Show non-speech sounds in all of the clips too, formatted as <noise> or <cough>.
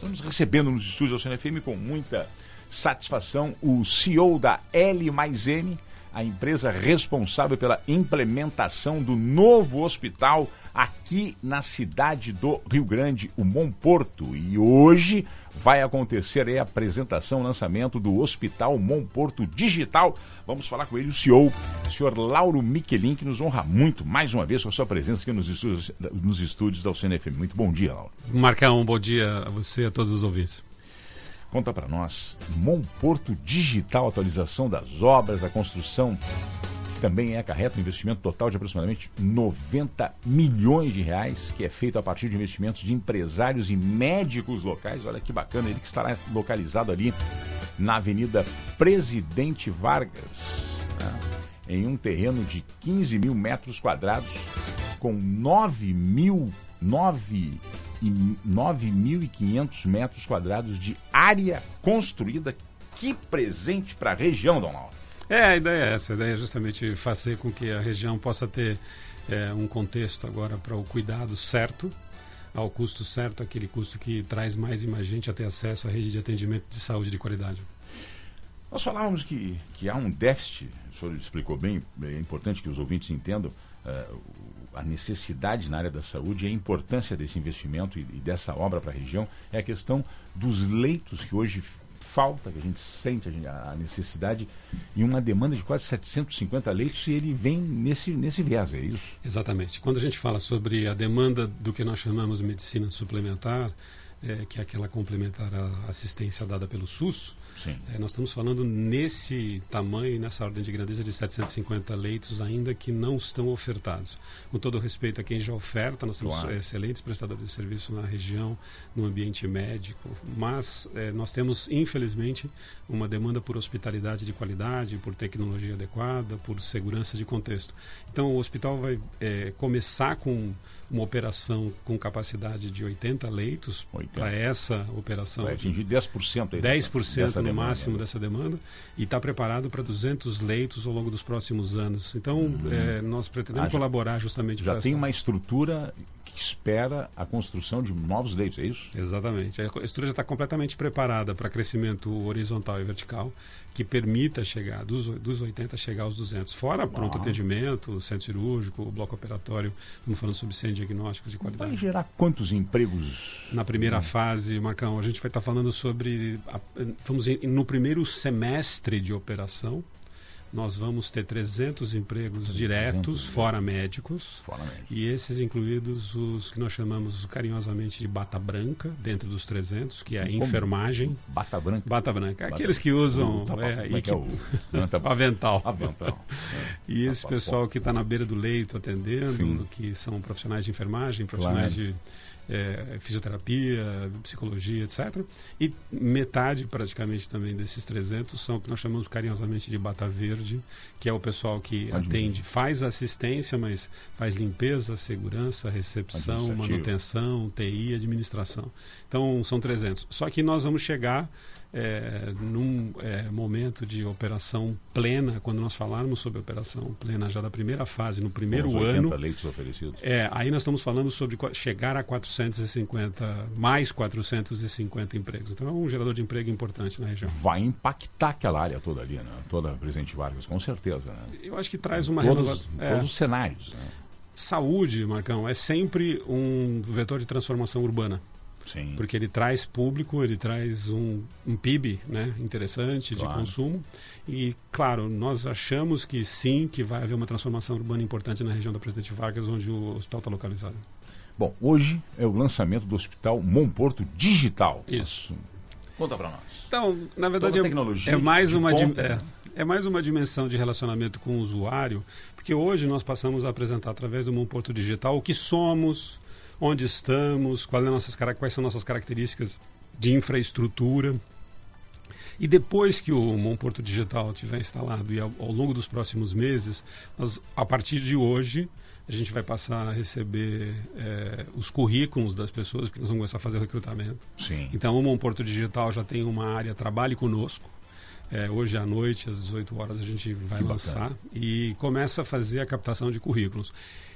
Estamos recebendo nos estúdios da CNFM com muita satisfação o CEO da L mais N, a empresa responsável pela implementação do novo hospital aqui na cidade do Rio Grande, o Monporto. E hoje vai acontecer a apresentação, lançamento do Hospital Monporto Digital. Vamos falar com ele, o CEO, o senhor Lauro Miquelin, que nos honra muito, mais uma vez, com a sua presença aqui nos estúdios, nos estúdios da UCNFM. Muito bom dia, Lauro. Marcar um bom dia a você e a todos os ouvintes. Conta para nós, Monporto Digital, atualização das obras, a construção, que também é acarreta um investimento total de aproximadamente 90 milhões de reais, que é feito a partir de investimentos de empresários e médicos locais. Olha que bacana, ele que estará localizado ali na Avenida Presidente Vargas, né? em um terreno de 15 mil metros quadrados, com 9 mil, 9 9.500 metros quadrados de área construída. Que presente para a região, Dom Lauro. É, a ideia é essa. A ideia é justamente fazer com que a região possa ter é, um contexto agora para o cuidado certo, ao custo certo, aquele custo que traz mais e mais gente a ter acesso à rede de atendimento de saúde de qualidade. Nós falávamos que, que há um déficit, o senhor explicou bem, é importante que os ouvintes entendam, a necessidade na área da saúde e a importância desse investimento e, e dessa obra para a região é a questão dos leitos que hoje falta, que a gente sente a, necessidade e uma demanda de quase 750 leitos e ele vem nesse, nesse viés, é isso? Exatamente. Quando a gente fala sobre a demanda do que nós chamamos de medicina suplementar, é, que é aquela complementar à assistência dada pelo SUS, é, nós estamos falando nesse tamanho, nessa ordem de grandeza de 750 leitos ainda que não estão ofertados. Com todo respeito a quem já oferta, nós temos claro. excelentes prestadores de serviço na região, no ambiente médico, mas é, nós temos, infelizmente, uma demanda por hospitalidade de qualidade, por tecnologia adequada, por segurança de contexto. Então, o hospital vai é, começar com uma operação com capacidade de 80 leitos para essa operação. Vai atingir 10% aí 10% dessa, no demanda, máximo dessa demanda e está preparado para 200 leitos ao longo dos próximos anos. Então, uhum. é, nós pretendemos ah, colaborar justamente Já tem essa... uma estrutura que espera a construção de novos leitos, é isso? Exatamente. A estrutura já está completamente preparada para crescimento horizontal e vertical que permita chegar dos, dos 80 chegar aos 200. Fora pronto atendimento, centro cirúrgico, bloco operatório, estamos falando sobre 100 diagnósticos de qualidade. Vai gerar quantos empregos? Na primeira hum. fase, Marcão, a gente vai estar falando sobre. Vamos no primeiro semestre de operação, nós vamos ter 300 empregos 300 diretos, fora médicos, fora médicos, e esses incluídos os que nós chamamos carinhosamente de bata branca, dentro dos 300, que é a Como? enfermagem. Bata branca? Bata branca. Bata aqueles que usam... Tá, é, e que, é o... avental. Avental. <laughs> É. E esse pessoal que está na beira do leito atendendo, Sim. que são profissionais de enfermagem, profissionais claro. de é, fisioterapia, psicologia, etc. E metade, praticamente, também desses 300 são o que nós chamamos carinhosamente de bata verde, que é o pessoal que atende, faz assistência, mas faz limpeza, segurança, recepção, manutenção, TI, administração. Então, são 300. Só que nós vamos chegar é, num é, momento de operação plena, quando nós falarmos sobre operação plena já da primeira fase, no primeiro ano. leitos oferecidos. É, aí nós estamos falando sobre chegar a 450, mais 450 empregos. Então é um gerador de emprego importante na região. Vai impactar aquela área toda ali, né? toda a Presidente Vargas, com certeza. Né? Eu acho que traz uma todos, renovação. É. Todos os cenários. Né? Saúde, Marcão, é sempre um vetor de transformação urbana. Sim. Porque ele traz público, ele traz um, um PIB né, interessante claro. de consumo. E, claro, nós achamos que sim, que vai haver uma transformação urbana importante na região da Presidente Vargas, onde o hospital está localizado. Bom, hoje é o lançamento do Hospital Monporto Digital. Isso. Conta para nós. Então, na verdade, é, é, mais uma é, é mais uma dimensão de relacionamento com o usuário, porque hoje nós passamos a apresentar através do Monporto Digital o que somos, onde estamos, quais, é nossas, quais são nossas características de infraestrutura. E depois que o Monporto Digital estiver instalado e ao, ao, longo dos próximos meses, nós, a partir de hoje, a gente vai passar a receber é, os currículos das pessoas, porque nós vamos começar a fazer o recrutamento. Sim. Então, o Monporto Digital já tem uma área Trabalhe Conosco, É, hoje à noite, às 18 horas, a gente vai que lançar bacana. e começa a fazer a captação de currículos.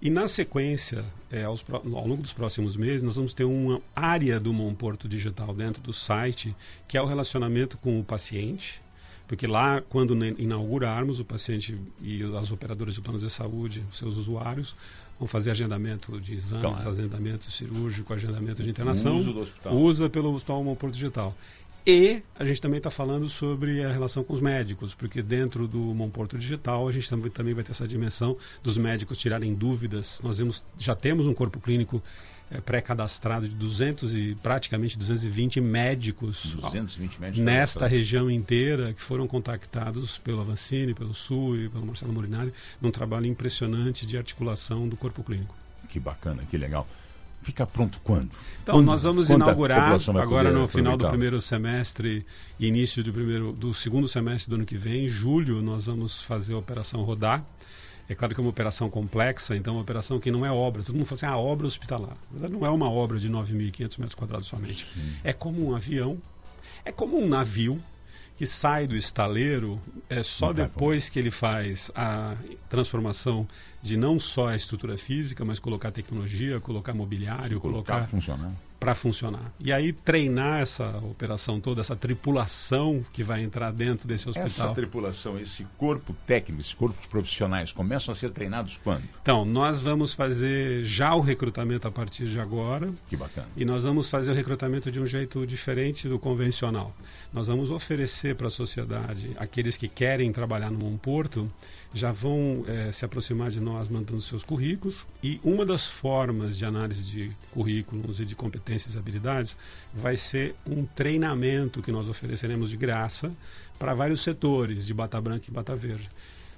E na sequência, é, aos, ao longo dos próximos meses, nós vamos ter uma área do Monporto Digital dentro do site, que é o relacionamento com o paciente, porque lá, quando inaugurarmos, o paciente e as operadoras de planos de saúde, os seus usuários, vão fazer agendamento de exames, claro. agendamento cirúrgico, agendamento de internação. Uso do hospital. Usa pelo Hospital Monporto Digital. E a gente também está falando sobre a relação com os médicos, porque dentro do Monporto Digital a gente também, vai ter essa dimensão dos médicos tirarem dúvidas. Nós já temos um corpo clínico é, pré-cadastrado de 200 e praticamente 220 médicos, 220 médicos nesta região inteira que foram contactados pelo Avancini, pelo Sul e pelo Marcelo Molinari num trabalho impressionante de articulação do corpo clínico. Que bacana, que legal. Fica pronto quando? Então, quando, nós vamos inaugurar agora no final do primeiro semestre, início do, primeiro, do segundo semestre do ano que vem, em julho, nós vamos fazer a operação rodar. É claro que é uma operação complexa, então é uma operação que não é obra. Todo mundo fala assim, ah, obra hospitalar. Não é uma obra de 9.500 metros quadrados somente. Sim. É como um avião, é como um navio que sai do estaleiro é só depois que ele faz a transformação de não só a estrutura física, mas colocar tecnologia, colocar mobiliário, colocar, colocar funcionar para funcionar. E aí treinar essa operação toda, essa tripulação que vai entrar dentro desse hospital. Essa tripulação, esse corpo técnico, esse corpo de profissionais começam a ser treinados quando? Então, nós vamos fazer já o recrutamento a partir de agora. Que bacana. E nós vamos fazer o recrutamento de um jeito diferente do convencional. Nós vamos oferecer para a sociedade, aqueles que querem trabalhar num porto, já vão é, se aproximar de nós mandando seus currículos. E uma das formas de análise de currículos e de competências e habilidades vai ser um treinamento que nós ofereceremos de graça para vários setores, de bata branca e bata verde.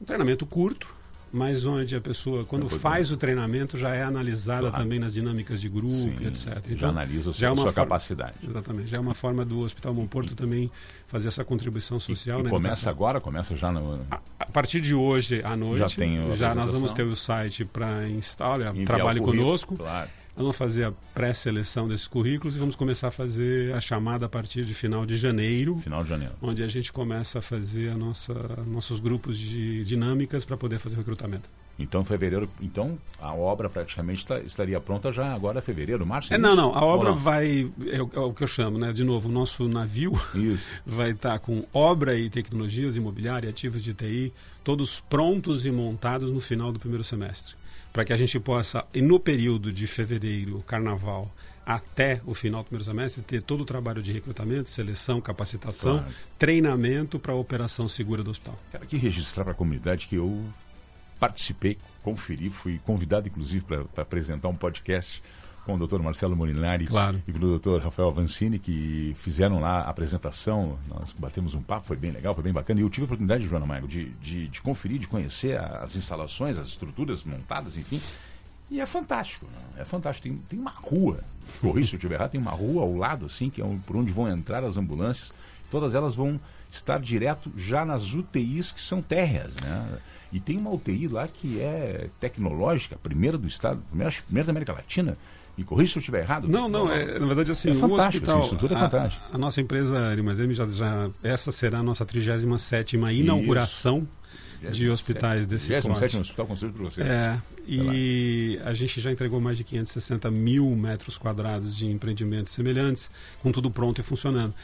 Um treinamento curto, mas onde a pessoa, quando faz o treinamento, já é analisada claro. também nas dinâmicas de grupo, Sim, etc. Então, já analisa a sua, é sua capacidade. Exatamente. Já é uma forma do Hospital Monporto também fazer essa contribuição social. E, e começa agora? Começa já no... A, a, partir de hoje à noite, já, tem já nós vamos ter o site para instalar, trabalhe conosco. Claro. Nós vamos fazer a pré-seleção desses currículos e vamos começar a fazer a chamada a partir de final de janeiro. Final de janeiro. Onde a gente começa a fazer a nossa, nossos grupos de dinâmicas para poder fazer o recrutamento. Então, fevereiro, então a obra praticamente tá, estaria pronta já agora fevereiro, março? É, não, não, a obra não? vai é o, é o, que eu chamo, né? De novo, o nosso navio <laughs> vai estar tá com obra e tecnologias imobiliárias, ativos de TI, todos prontos e montados no final do primeiro semestre para que a gente possa, no período de fevereiro, carnaval, até o final do primeiro semestre, ter todo o trabalho de recrutamento, seleção, capacitação, claro. treinamento para a operação segura do hospital. Quero aqui registrar para a comunidade que eu participei, conferi, fui convidado inclusive para apresentar um podcast com o doutor Marcelo Molinari claro. e com o doutor Rafael Avancini, que fizeram lá a apresentação. Nós batemos um papo, foi bem legal, foi bem bacana. E eu tive a oportunidade, Joana Maigo, de, de, de conferir, de conhecer as instalações, as estruturas montadas, enfim. E é fantástico, né? é fantástico. Tem, tem uma rua, <laughs> corri se eu estiver errado, tem uma rua ao lado, assim, que é por onde vão entrar as ambulâncias. Todas elas vão estar direto já nas UTIs que são térreas, né? E tem uma UTI lá que é tecnológica, primeira do estado, primeira, primeira da América Latina, me corrija se eu estiver errado. Não, não, é, na verdade assim, é fantástico, hospital, assim, tudo é fantástico. A, a nossa empresa Rimazem já, já essa será a nossa 37 inauguração isso. de hospitais desse 37 hospital construído por você. É, e a gente já entregou mais de 560 mil metros quadrados de empreendimentos semelhantes, com tudo pronto e funcionando.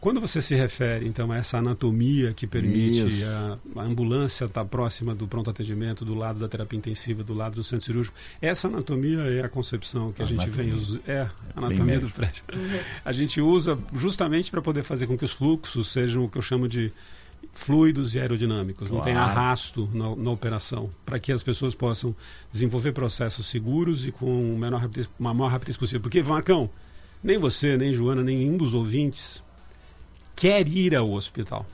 Quando você se refere, então, a essa anatomia que permite a, a, ambulância estar próxima do pronto atendimento, do lado da terapia intensiva, do lado do centro cirúrgico, essa anatomia é a concepção que a, a gente anatomia. vem usando. É, a anatomia do prédio. A gente usa justamente para poder fazer com que os fluxos sejam o que eu chamo de fluidos e aerodinâmicos, claro. não tem arrasto na, na operação, para que as pessoas possam desenvolver processos seguros e com menor rapidez, uma maior rapidez possível. Porque, Marcão, nem você, nem Joana, nenhum dos ouvintes quer ir ao hospital.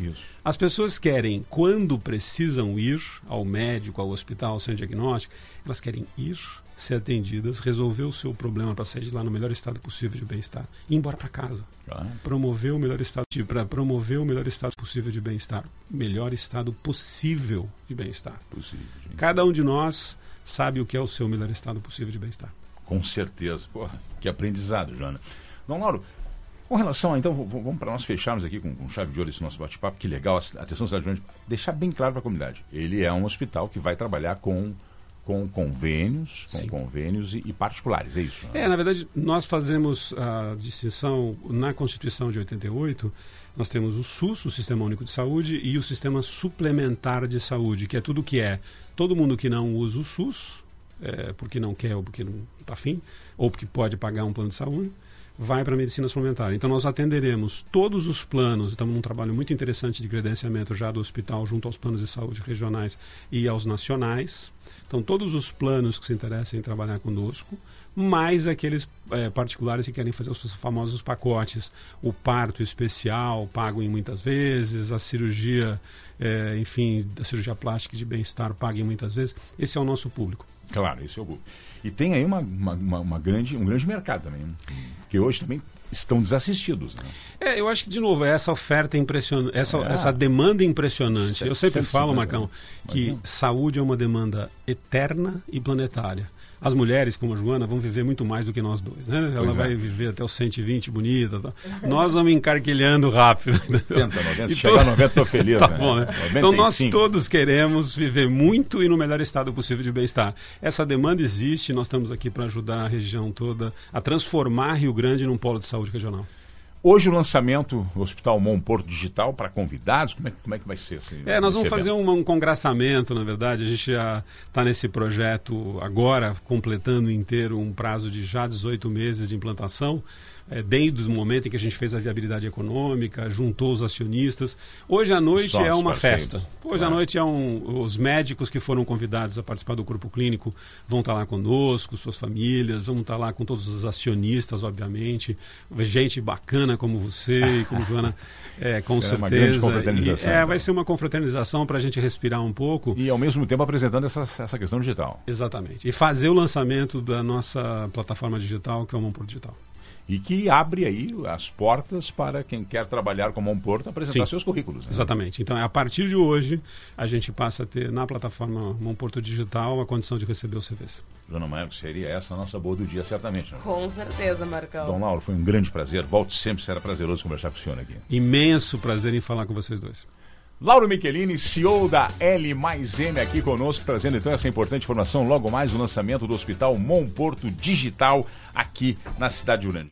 Isso. As pessoas querem, quando precisam ir ao médico, ao hospital, centro diagnóstico, elas querem ir, ser atendidas, resolver o seu problema para sair de lá no melhor estado possível de bem-estar e ir embora para casa. Ah. Promover o melhor estado para promover o melhor estado possível de bem-estar, melhor estado possível de bem-estar. Possível. Cada um de nós sabe o que é o seu melhor estado possível de bem-estar. Com certeza. Porra, que aprendizado, Joana. Dom Lauro, Com relação a, então, vamos para nós fecharmos aqui com, com chave de ouro esse nosso bate-papo, que legal, atenção, cidade grande, deixar bem claro para a comunidade. Ele é um hospital que vai trabalhar com com convênios, com convênios e, e, particulares, é isso? Né? É, na verdade, nós fazemos a distinção na Constituição de 88, nós temos o SUS, o Sistema Único de Saúde, e o Sistema Suplementar de Saúde, que é tudo que é todo mundo que não usa o SUS, é, porque não quer ou porque não está afim, ou porque pode pagar um plano de saúde, vai para a medicina suplementar. Então nós atenderemos todos os planos, estamos num trabalho muito interessante de credenciamento já do hospital junto aos planos de saúde regionais e aos nacionais. Então todos os planos que se interessam em trabalhar conosco, mais aqueles é, particulares que querem fazer os famosos pacotes, o parto especial, pago em muitas vezes, a cirurgia, é, enfim, da cirurgia plástica de bem-estar, paga em muitas vezes. Esse é o nosso público. Claro, esse é o público. E tem aí uma, uma, uma, grande, um grande mercado também, né? que hoje também estão desassistidos. Né? É, eu acho que, de novo, é essa oferta impressionante, essa, é. essa demanda impressionante. eu sempre falo, Marcão, que saúde é uma demanda eterna e planetária. As mulheres, como a Joana, vão viver muito mais do que nós dois. Né? Ela pois vai é. viver até os 120 bonita. Tá? Nós vamos encarquilhando rápido. 80, 90, se chegar a 90 estou feliz. tá né? bom, né? Então nós todos queremos viver muito e no melhor estado possível de bem-estar. Essa demanda existe, nós estamos aqui para ajudar a região toda a transformar Rio Grande num polo de saúde regional. Hoje o lançamento do Hospital Mão Porto Digital para convidados, como é, como é que vai ser? Assim, é, nós vamos fazer um, um congraçamento, na verdade. A gente já está nesse projeto agora, completando inteiro um prazo de já 18 meses de implantação é, desde o momento em que a gente fez a viabilidade econômica, juntou os acionistas. Hoje à noite é uma festa. Hoje à noite é um, os médicos que foram convidados a participar do grupo clínico vão estar lá conosco, suas famílias, vão estar lá com todos os acionistas, obviamente, gente bacana como você e como <laughs> Joana, é, com Será certeza. Uma grande confraternização. E, é, vai ser uma confraternização para a gente respirar um pouco. E ao mesmo tempo apresentando essa, essa questão digital. Exatamente. E fazer o lançamento da nossa plataforma digital, que é o Mão Digital e que abre aí as portas para quem quer trabalhar como um porto apresentar Sim, seus currículos. Né? Exatamente. Então, a partir de hoje, a gente passa a ter na plataforma Mão Porto Digital a condição de receber os CVs. Joana Maia, seria essa a nossa boa do dia, certamente. Né? Com certeza, Marcão. Dom Lauro, foi um grande prazer. Volte sempre, será prazeroso conversar com o senhor aqui. Imenso prazer em falar com vocês dois. Lauro Michelini, CEO da L mais M, aqui conosco, trazendo então essa importante informação. Logo mais o lançamento do Hospital Mão Porto Digital aqui na cidade de Urânio.